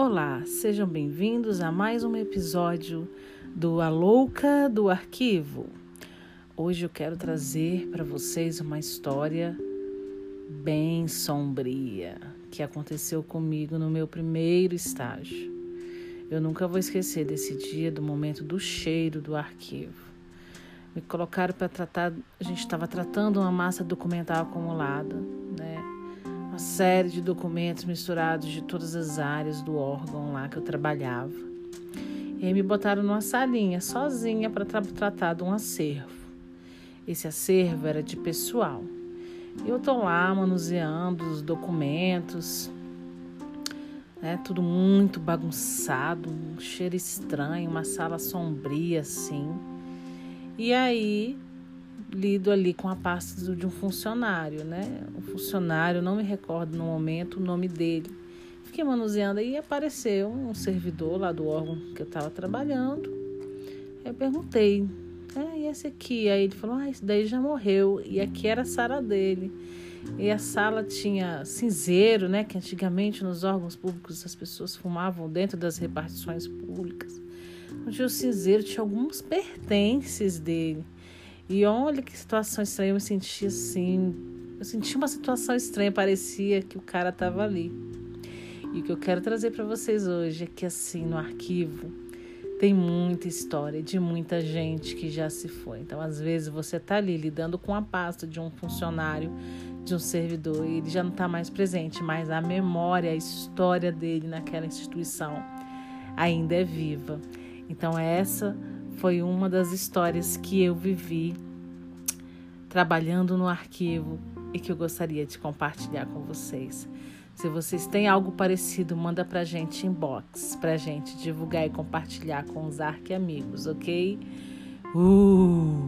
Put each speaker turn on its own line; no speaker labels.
Olá, sejam bem-vindos a mais um episódio do A Louca do Arquivo. Hoje eu quero trazer para vocês uma história bem sombria que aconteceu comigo no meu primeiro estágio. Eu nunca vou esquecer desse dia, do momento do cheiro do arquivo. Me colocaram para tratar, a gente estava tratando uma massa documental acumulada? Uma série de documentos misturados de todas as áreas do órgão lá que eu trabalhava. E me botaram numa salinha sozinha para tra tratar de um acervo. Esse acervo era de pessoal. Eu tô lá manuseando os documentos, né, tudo muito bagunçado, um cheiro estranho, uma sala sombria assim. E aí lido ali com a pasta de um funcionário, né? O funcionário, não me recordo no momento o nome dele. Fiquei manuseando e apareceu um servidor lá do órgão que eu estava trabalhando. Eu perguntei, é, e esse aqui? Aí ele falou, ah, esse daí já morreu. E aqui era a sala dele. E a sala tinha cinzeiro, né? Que antigamente nos órgãos públicos as pessoas fumavam dentro das repartições públicas. Tinha o cinzeiro, tinha alguns pertences dele. E olha que situação estranha, eu me senti assim. Eu senti uma situação estranha, parecia que o cara estava ali. E o que eu quero trazer para vocês hoje é que, assim, no arquivo tem muita história de muita gente que já se foi. Então, às vezes, você está ali lidando com a pasta de um funcionário, de um servidor, e ele já não está mais presente, mas a memória, a história dele naquela instituição ainda é viva. Então, essa foi uma das histórias que eu vivi trabalhando no arquivo e que eu gostaria de compartilhar com vocês. Se vocês têm algo parecido, manda pra gente inbox, pra gente divulgar e compartilhar com os arque amigos, ok? Uh!